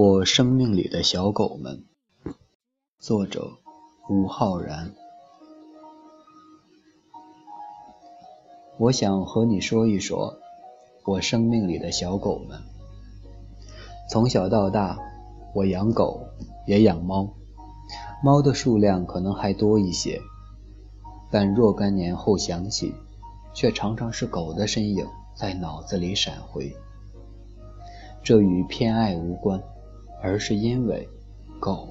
我生命里的小狗们，作者吴浩然。我想和你说一说我生命里的小狗们。从小到大，我养狗也养猫，猫的数量可能还多一些，但若干年后想起，却常常是狗的身影在脑子里闪回。这与偏爱无关。而是因为狗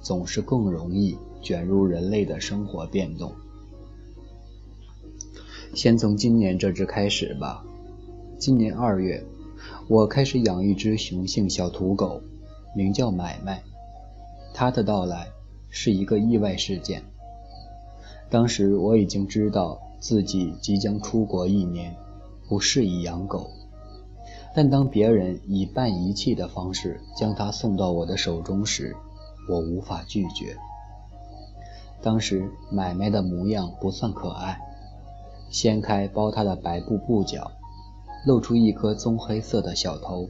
总是更容易卷入人类的生活变动。先从今年这只开始吧。今年二月，我开始养一只雄性小土狗，名叫买卖。它的到来是一个意外事件。当时我已经知道自己即将出国一年，不适宜养狗。但当别人以半遗弃的方式将它送到我的手中时，我无法拒绝。当时买卖的模样不算可爱，掀开包它的白布布角，露出一颗棕黑色的小头，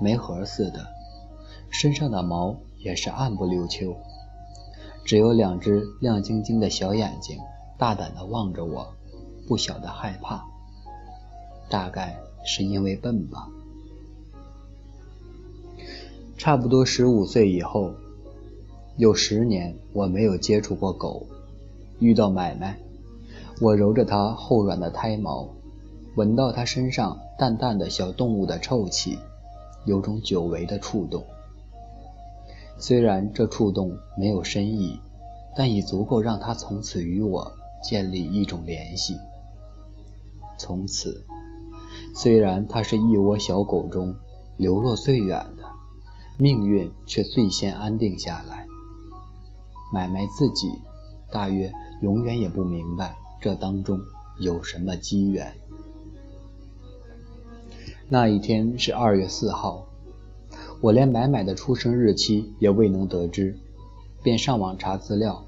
煤核似的，身上的毛也是暗不溜秋，只有两只亮晶晶的小眼睛，大胆地望着我，不晓得害怕，大概。是因为笨吧。差不多十五岁以后，有十年我没有接触过狗。遇到买卖，我揉着它厚软的胎毛，闻到它身上淡淡的小动物的臭气，有种久违的触动。虽然这触动没有深意，但已足够让它从此与我建立一种联系。从此。虽然它是一窝小狗中流落最远的，命运却最先安定下来。买卖自己大约永远也不明白这当中有什么机缘。那一天是二月四号，我连买买的出生日期也未能得知，便上网查资料，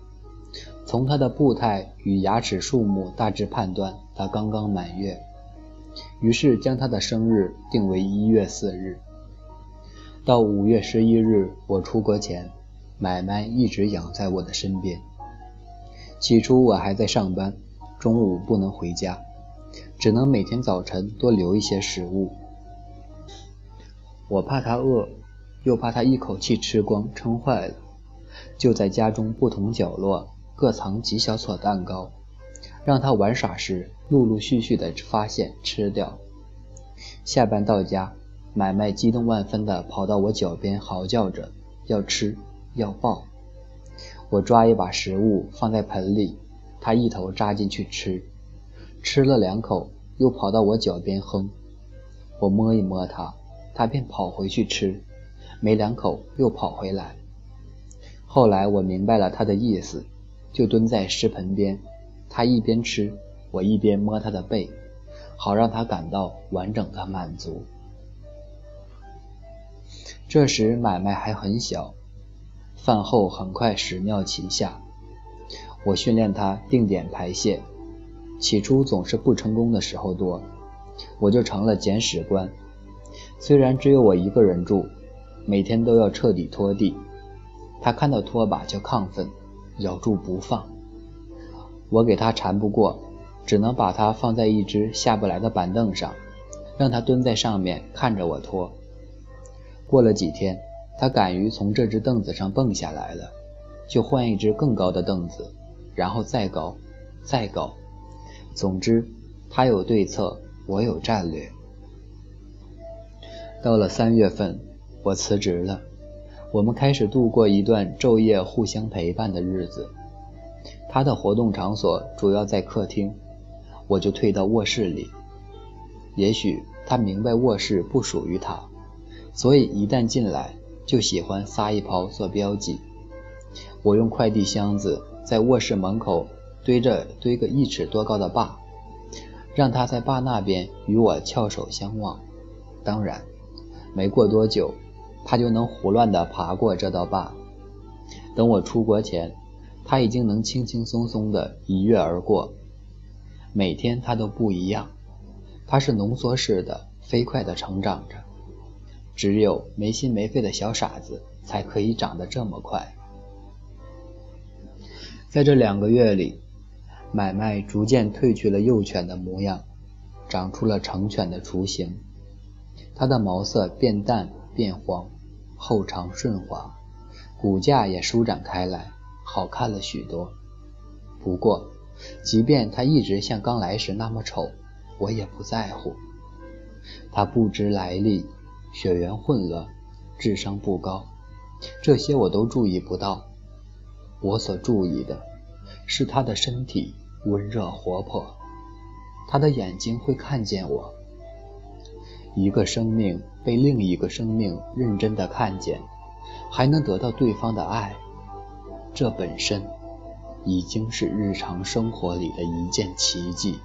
从它的步态与牙齿数目大致判断它刚刚满月。于是将他的生日定为一月四日。到五月十一日我出国前，买卖一直养在我的身边。起初我还在上班，中午不能回家，只能每天早晨多留一些食物。我怕他饿，又怕他一口气吃光撑坏了，就在家中不同角落各藏几小撮蛋糕。让他玩耍时，陆陆续续的发现吃掉。下班到家，买卖激动万分的跑到我脚边，嚎叫着要吃要抱。我抓一把食物放在盆里，他一头扎进去吃，吃了两口，又跑到我脚边哼。我摸一摸他，他便跑回去吃，没两口又跑回来。后来我明白了他的意思，就蹲在食盆边。他一边吃，我一边摸他的背，好让他感到完整的满足。这时买卖还很小，饭后很快屎尿齐下。我训练他定点排泄，起初总是不成功的时候多，我就成了捡屎官。虽然只有我一个人住，每天都要彻底拖地，他看到拖把就亢奋，咬住不放。我给他缠不过，只能把他放在一只下不来的板凳上，让他蹲在上面看着我拖。过了几天，他敢于从这只凳子上蹦下来了，就换一只更高的凳子，然后再高，再高。总之，他有对策，我有战略。到了三月份，我辞职了，我们开始度过一段昼夜互相陪伴的日子。他的活动场所主要在客厅，我就退到卧室里。也许他明白卧室不属于他，所以一旦进来就喜欢撒一泡做标记。我用快递箱子在卧室门口堆着堆个一尺多高的坝，让他在坝那边与我翘首相望。当然，没过多久，他就能胡乱地爬过这道坝。等我出国前。他已经能轻轻松松地一跃而过，每天他都不一样，他是浓缩式的、飞快地成长着。只有没心没肺的小傻子才可以长得这么快。在这两个月里，买卖逐渐褪去了幼犬的模样，长出了成犬的雏形。它的毛色变淡变黄，后长顺滑，骨架也舒展开来，好看了许多。不过，即便它一直像刚来时那么丑，我也不在乎。它不知来历，血缘混乱，智商不高，这些我都注意不到。我所注意的是它的身体。温热活泼，他的眼睛会看见我。一个生命被另一个生命认真的看见，还能得到对方的爱，这本身已经是日常生活里的一件奇迹。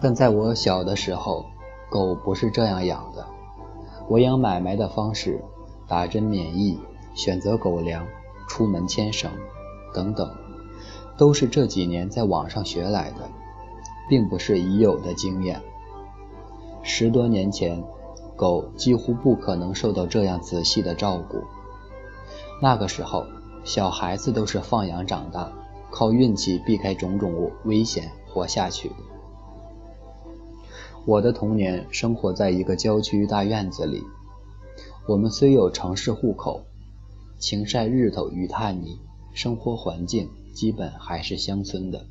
但在我小的时候，狗不是这样养的。我养买卖的方式：打针免疫，选择狗粮。出门牵绳，等等，都是这几年在网上学来的，并不是已有的经验。十多年前，狗几乎不可能受到这样仔细的照顾。那个时候，小孩子都是放养长大，靠运气避开种种危险活下去。我的童年生活在一个郊区大院子里，我们虽有城市户口。晴晒日头与炭泥，生活环境基本还是乡村的。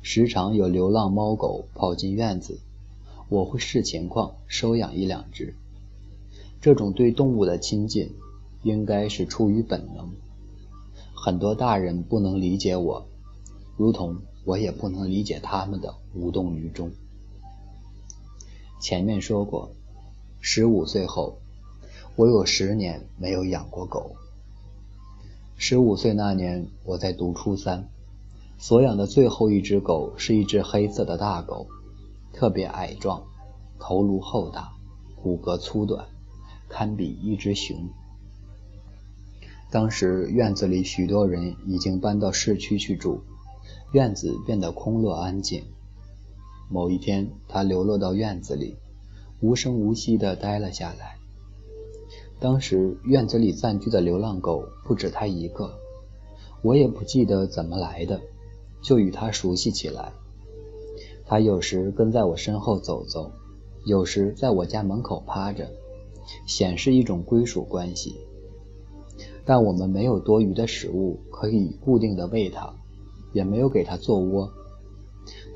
时常有流浪猫狗跑进院子，我会视情况收养一两只。这种对动物的亲近，应该是出于本能。很多大人不能理解我，如同我也不能理解他们的无动于衷。前面说过，十五岁后。我有十年没有养过狗。十五岁那年，我在读初三，所养的最后一只狗是一只黑色的大狗，特别矮壮，头颅厚大，骨骼粗短，堪比一只熊。当时院子里许多人已经搬到市区去住，院子变得空落安静。某一天，他流落到院子里，无声无息地待了下来。当时院子里暂居的流浪狗不止他一个，我也不记得怎么来的，就与他熟悉起来。它有时跟在我身后走走，有时在我家门口趴着，显示一种归属关系。但我们没有多余的食物可以固定的喂它，也没有给它做窝。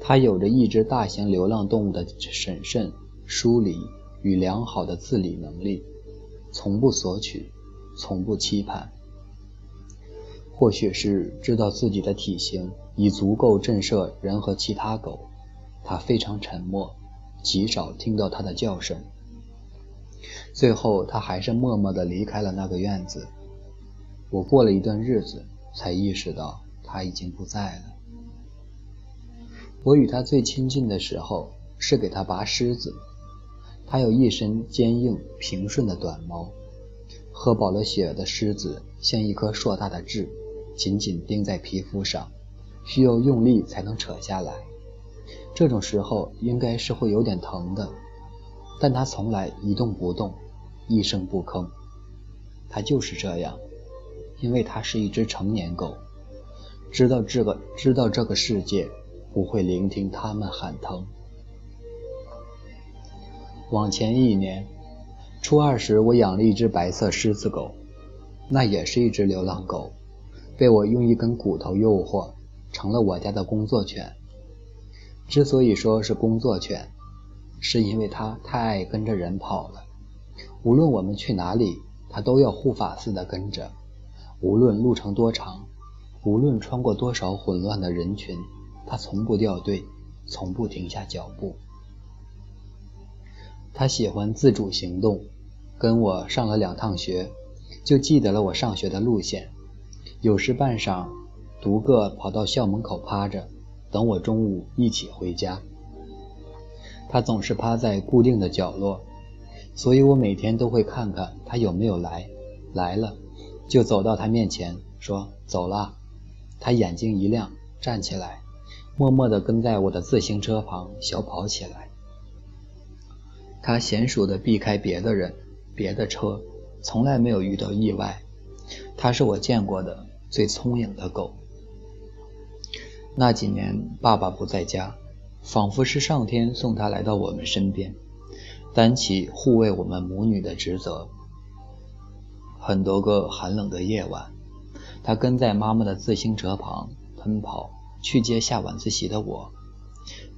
它有着一只大型流浪动物的审慎、疏离与良好的自理能力。从不索取，从不期盼。或许是知道自己的体型已足够震慑人和其他狗，他非常沉默，极少听到他的叫声。最后，他还是默默地离开了那个院子。我过了一段日子，才意识到他已经不在了。我与他最亲近的时候，是给他拔虱子。他有一身坚硬平顺的短毛，喝饱了血的狮子像一颗硕大的痣，紧紧钉在皮肤上，需要用力才能扯下来。这种时候应该是会有点疼的，但它从来一动不动，一声不吭。它就是这样，因为它是一只成年狗，知道这个知道这个世界不会聆听它们喊疼。往前一年，初二时，我养了一只白色狮子狗，那也是一只流浪狗，被我用一根骨头诱惑，成了我家的工作犬。之所以说是工作犬，是因为它太爱跟着人跑了，无论我们去哪里，它都要护法似的跟着；无论路程多长，无论穿过多少混乱的人群，它从不掉队，从不停下脚步。他喜欢自主行动，跟我上了两趟学，就记得了我上学的路线。有时半晌，独个跑到校门口趴着，等我中午一起回家。他总是趴在固定的角落，所以我每天都会看看他有没有来。来了，就走到他面前说：“走了。”他眼睛一亮，站起来，默默地跟在我的自行车旁小跑起来。它娴熟地避开别的人、别的车，从来没有遇到意外。它是我见过的最聪颖的狗。那几年，爸爸不在家，仿佛是上天送他来到我们身边，担起护卫我们母女的职责。很多个寒冷的夜晚，他跟在妈妈的自行车旁奔跑，去接下晚自习的我，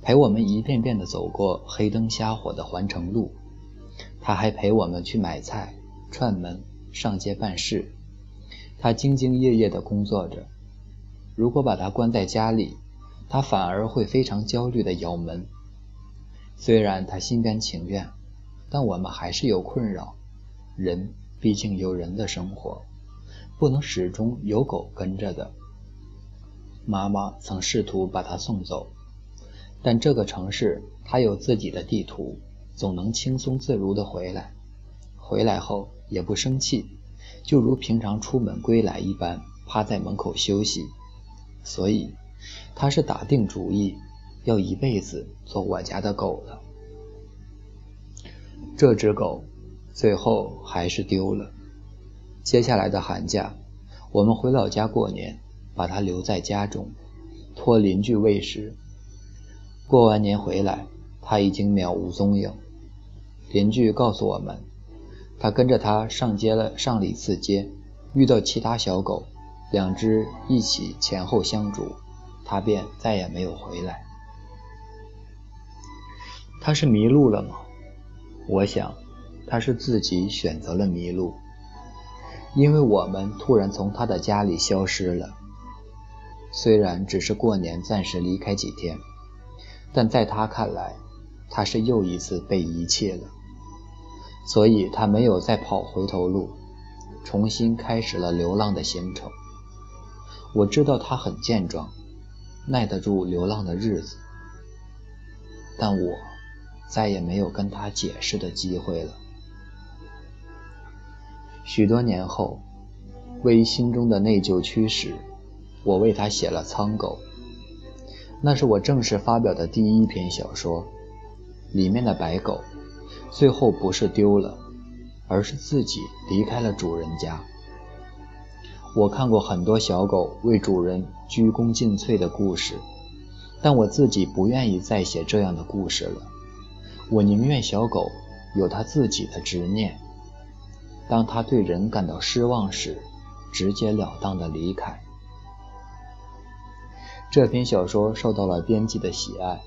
陪我们一遍遍地走过黑灯瞎火的环城路。他还陪我们去买菜、串门、上街办事。他兢兢业业地工作着。如果把它关在家里，它反而会非常焦虑地咬门。虽然他心甘情愿，但我们还是有困扰。人毕竟有人的生活，不能始终有狗跟着的。妈妈曾试图把他送走，但这个城市它有自己的地图，总能轻松自如地回来。回来后也不生气，就如平常出门归来一般，趴在门口休息。所以，他是打定主意要一辈子做我家的狗了。这只狗最后还是丢了。接下来的寒假，我们回老家过年，把它留在家中，托邻居喂食。过完年回来，它已经渺无踪影。邻居告诉我们，他跟着他上街了，上了一次街，遇到其他小狗。两只一起前后相逐，他便再也没有回来。他是迷路了吗？我想，他是自己选择了迷路，因为我们突然从他的家里消失了。虽然只是过年暂时离开几天，但在他看来，他是又一次被遗弃了，所以他没有再跑回头路，重新开始了流浪的行程。我知道他很健壮，耐得住流浪的日子，但我再也没有跟他解释的机会了。许多年后，为心中的内疚驱使，我为他写了《苍狗》，那是我正式发表的第一篇小说。里面的白狗，最后不是丢了，而是自己离开了主人家。我看过很多小狗为主人鞠躬尽瘁的故事，但我自己不愿意再写这样的故事了。我宁愿小狗有它自己的执念，当它对人感到失望时，直截了当的离开。这篇小说受到了编辑的喜爱，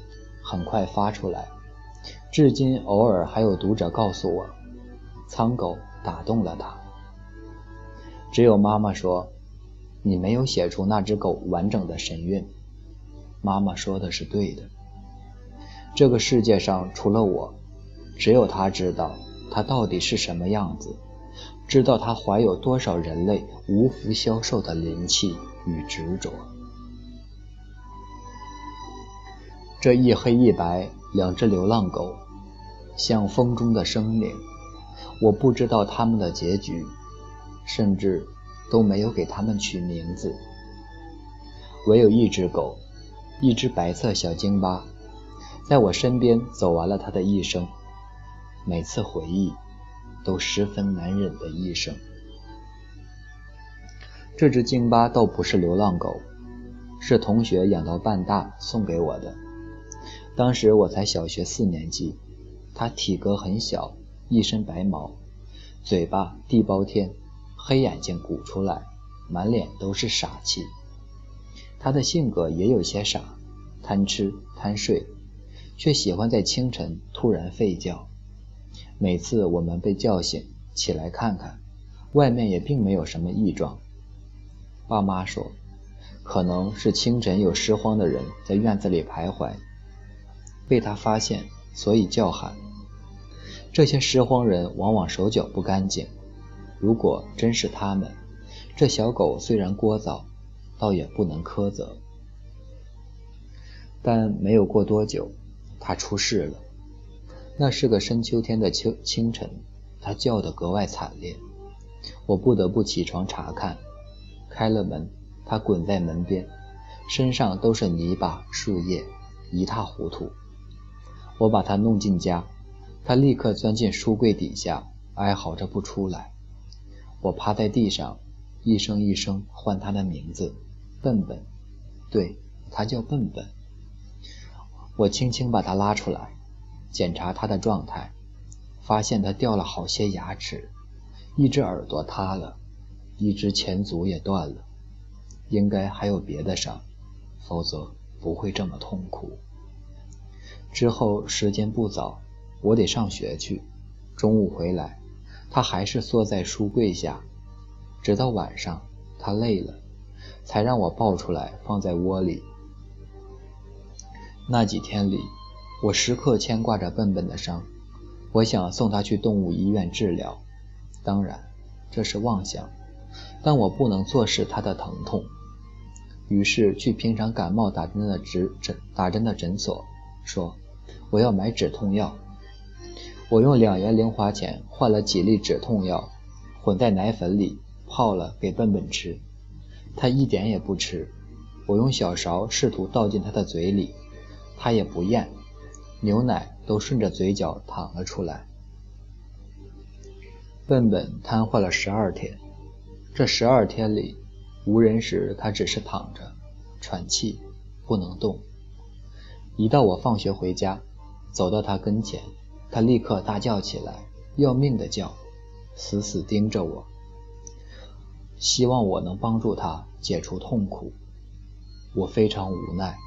很快发出来，至今偶尔还有读者告诉我，苍狗打动了他。只有妈妈说：“你没有写出那只狗完整的神韵。”妈妈说的是对的。这个世界上除了我，只有他知道它到底是什么样子，知道它怀有多少人类无福消受的灵气与执着。这一黑一白两只流浪狗，像风中的生灵，我不知道它们的结局。甚至都没有给它们取名字，唯有一只狗，一只白色小京巴，在我身边走完了它的一生。每次回忆，都十分难忍的一生。这只京巴倒不是流浪狗，是同学养到半大送给我的。当时我才小学四年级，它体格很小，一身白毛，嘴巴地包天。黑眼睛鼓出来，满脸都是傻气。他的性格也有些傻，贪吃贪睡，却喜欢在清晨突然吠叫。每次我们被叫醒，起来看看，外面也并没有什么异状。爸妈说，可能是清晨有拾荒的人在院子里徘徊，被他发现，所以叫喊。这些拾荒人往往手脚不干净。如果真是他们，这小狗虽然聒噪，倒也不能苛责。但没有过多久，它出事了。那是个深秋天的秋清晨，它叫得格外惨烈。我不得不起床查看。开了门，它滚在门边，身上都是泥巴、树叶，一塌糊涂。我把它弄进家，它立刻钻进书柜底下，哀嚎着不出来。我趴在地上，一声一声唤他的名字：“笨笨。”对，他叫笨笨。我轻轻把他拉出来，检查他的状态，发现他掉了好些牙齿，一只耳朵塌了，一只前足也断了，应该还有别的伤，否则不会这么痛苦。之后时间不早，我得上学去。中午回来，他还是缩在书柜下，直到晚上，他累了，才让我抱出来放在窝里。那几天里，我时刻牵挂着笨笨的伤，我想送他去动物医院治疗，当然这是妄想，但我不能坐视他的疼痛，于是去平常感冒打针的诊诊打针的诊所，说。我要买止痛药，我用两元零花钱换了几粒止痛药，混在奶粉里泡了给笨笨吃，他一点也不吃。我用小勺试图倒进他的嘴里，他也不咽，牛奶都顺着嘴角淌了出来。笨笨瘫痪了十二天，这十二天里，无人时他只是躺着，喘气，不能动。一到我放学回家。走到他跟前，他立刻大叫起来，要命的叫，死死盯着我，希望我能帮助他解除痛苦。我非常无奈，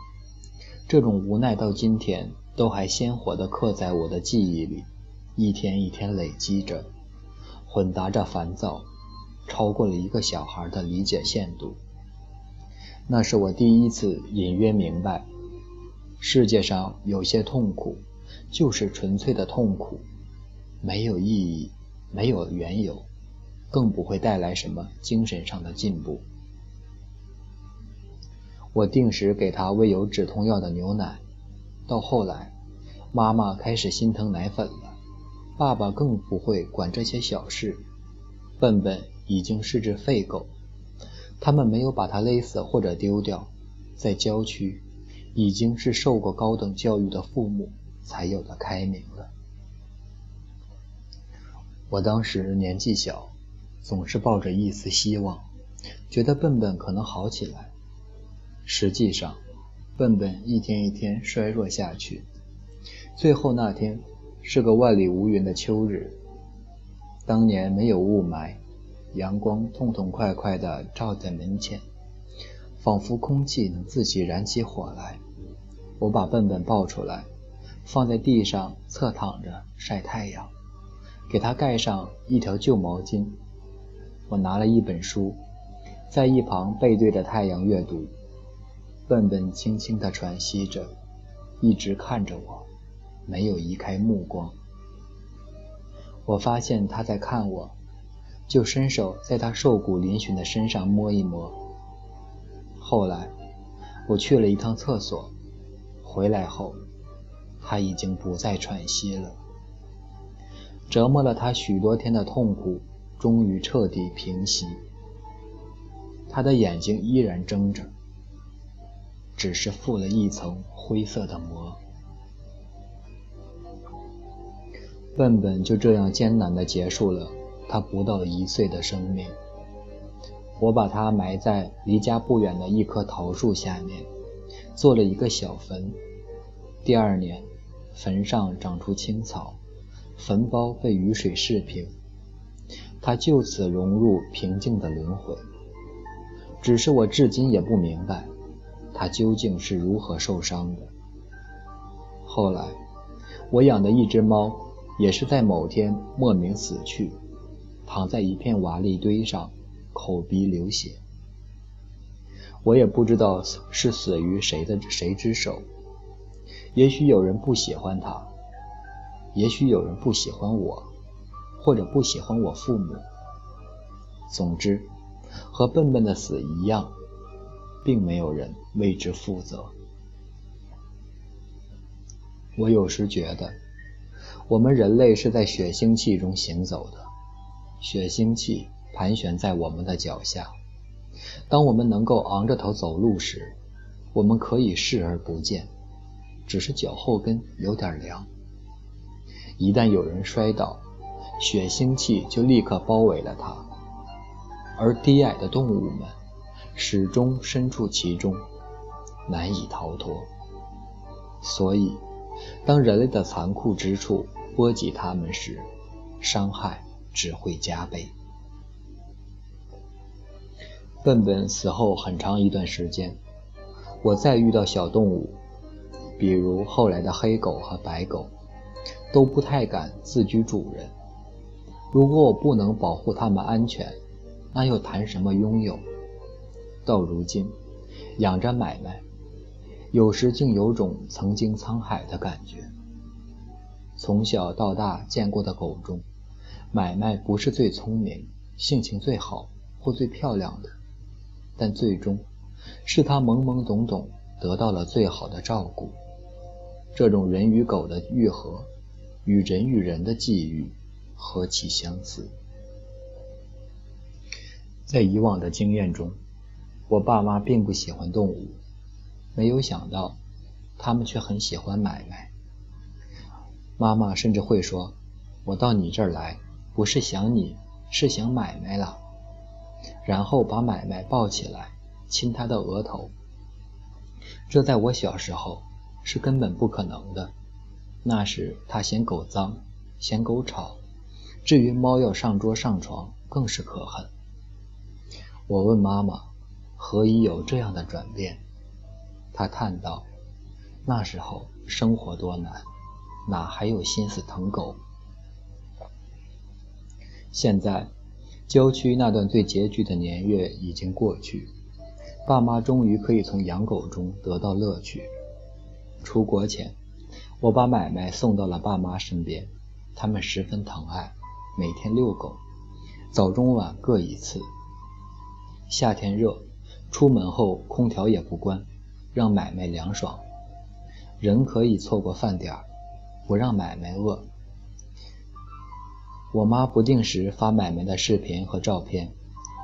这种无奈到今天都还鲜活地刻在我的记忆里，一天一天累积着，混杂着烦躁，超过了一个小孩的理解限度。那是我第一次隐约明白，世界上有些痛苦。就是纯粹的痛苦，没有意义，没有缘由，更不会带来什么精神上的进步。我定时给他喂有止痛药的牛奶，到后来，妈妈开始心疼奶粉了，爸爸更不会管这些小事。笨笨已经是只废狗，他们没有把它勒死或者丢掉，在郊区，已经是受过高等教育的父母。才有的开明了。我当时年纪小，总是抱着一丝希望，觉得笨笨可能好起来。实际上，笨笨一天一天衰弱下去。最后那天是个万里无云的秋日，当年没有雾霾，阳光痛痛快快地照在门前，仿佛空气能自己燃起火来。我把笨笨抱出来。放在地上侧躺着晒太阳，给他盖上一条旧毛巾。我拿了一本书，在一旁背对着太阳阅读。笨笨轻轻地喘息着，一直看着我，没有移开目光。我发现他在看我，就伸手在他瘦骨嶙峋的身上摸一摸。后来，我去了一趟厕所，回来后。他已经不再喘息了，折磨了他许多天的痛苦终于彻底平息。他的眼睛依然睁着，只是覆了一层灰色的膜。笨笨就这样艰难地结束了他不到一岁的生命。我把他埋在离家不远的一棵桃树下面，做了一个小坟。第二年。坟上长出青草，坟包被雨水释平，他就此融入平静的轮回。只是我至今也不明白，他究竟是如何受伤的。后来，我养的一只猫也是在某天莫名死去，躺在一片瓦砾堆上，口鼻流血。我也不知道是死于谁的谁之手。也许有人不喜欢他，也许有人不喜欢我，或者不喜欢我父母。总之，和笨笨的死一样，并没有人为之负责。我有时觉得，我们人类是在血腥气中行走的，血腥气盘旋在我们的脚下。当我们能够昂着头走路时，我们可以视而不见。只是脚后跟有点凉，一旦有人摔倒，血腥气就立刻包围了他，而低矮的动物们始终身处其中，难以逃脱。所以，当人类的残酷之处波及他们时，伤害只会加倍。笨笨死后很长一段时间，我再遇到小动物，比如后来的黑狗和白狗，都不太敢自居主人。如果我不能保护它们安全，那又谈什么拥有？到如今，养着买卖，有时竟有种曾经沧海的感觉。从小到大见过的狗中，买卖不是最聪明、性情最好或最漂亮的。但最终，是他懵懵懂懂得到了最好的照顾。这种人与狗的愈合，与人与人的际遇何其相似！在以往的经验中，我爸妈并不喜欢动物，没有想到，他们却很喜欢买卖。妈妈甚至会说：“我到你这儿来，不是想你，是想买卖了。”然后把买卖抱起来，亲他的额头。这在我小时候是根本不可能的。那时他嫌狗脏，嫌狗吵，至于猫要上桌上床，更是可恨。我问妈妈，何以有这样的转变？她叹道：“那时候生活多难，哪还有心思疼狗？现在。”郊区那段最拮据的年月已经过去，爸妈终于可以从养狗中得到乐趣。出国前，我把买卖送到了爸妈身边，他们十分疼爱，每天遛狗，早中晚各一次。夏天热，出门后空调也不关，让买卖凉爽。人可以错过饭点儿，不让买卖饿。我妈不定时发买卖的视频和照片，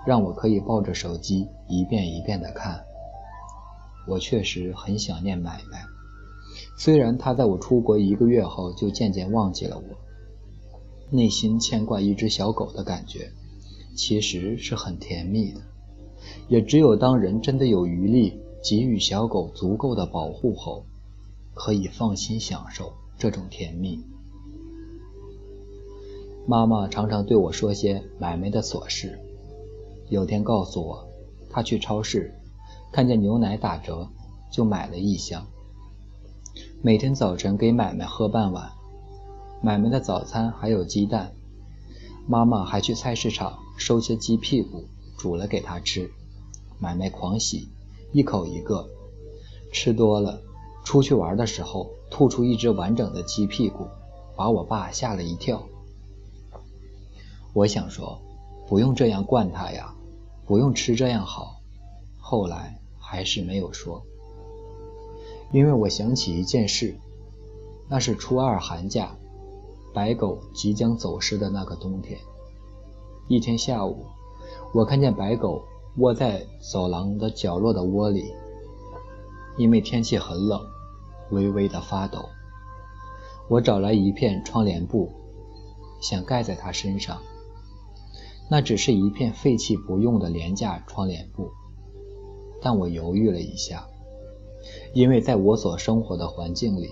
让我可以抱着手机一遍一遍的看。我确实很想念买卖，虽然他在我出国一个月后就渐渐忘记了我。内心牵挂一只小狗的感觉，其实是很甜蜜的。也只有当人真的有余力给予小狗足够的保护后，可以放心享受这种甜蜜。妈妈常常对我说些买卖的琐事。有天告诉我，她去超市看见牛奶打折，就买了一箱。每天早晨给买卖喝半碗。买卖的早餐还有鸡蛋。妈妈还去菜市场收些鸡屁股，煮了给他吃。买卖狂喜，一口一个，吃多了，出去玩的时候吐出一只完整的鸡屁股，把我爸吓了一跳。我想说，不用这样惯他呀，不用吃这样好。后来还是没有说，因为我想起一件事，那是初二寒假，白狗即将走失的那个冬天。一天下午，我看见白狗窝在走廊的角落的窝里，因为天气很冷，微微的发抖。我找来一片窗帘布，想盖在它身上。那只是一片废弃不用的廉价窗帘布，但我犹豫了一下，因为在我所生活的环境里，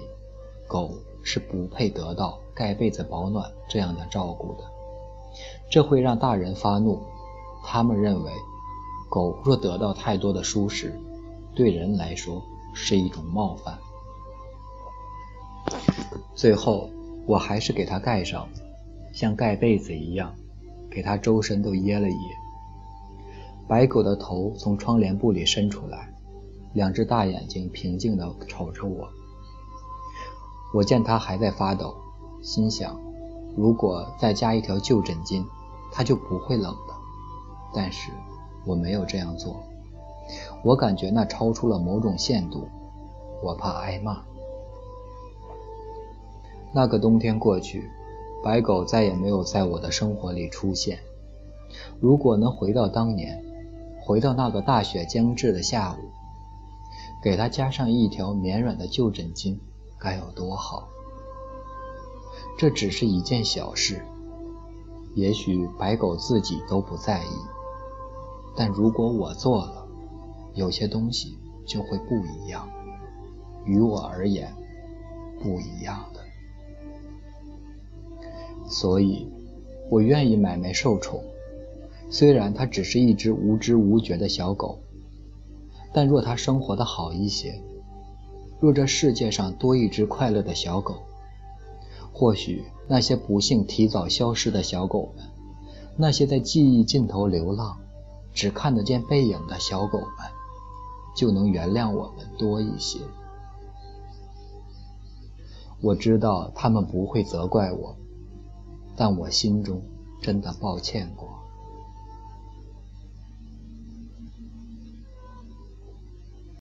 狗是不配得到盖被子保暖这样的照顾的，这会让大人发怒。他们认为，狗若得到太多的舒适，对人来说是一种冒犯。最后，我还是给它盖上，像盖被子一样。给它周身都掖了掖，白狗的头从窗帘布里伸出来，两只大眼睛平静地瞅着我。我见它还在发抖，心想，如果再加一条旧枕巾，它就不会冷的。但是我没有这样做，我感觉那超出了某种限度，我怕挨骂。那个冬天过去。白狗再也没有在我的生活里出现。如果能回到当年，回到那个大雪将至的下午，给它加上一条绵软的旧枕巾，该有多好！这只是一件小事，也许白狗自己都不在意，但如果我做了，有些东西就会不一样，于我而言，不一样的。所以，我愿意买卖受宠，虽然它只是一只无知无觉的小狗，但若它生活的好一些，若这世界上多一只快乐的小狗，或许那些不幸提早消失的小狗们，那些在记忆尽头流浪、只看得见背影的小狗们，就能原谅我们多一些。我知道他们不会责怪我。但我心中真的抱歉过。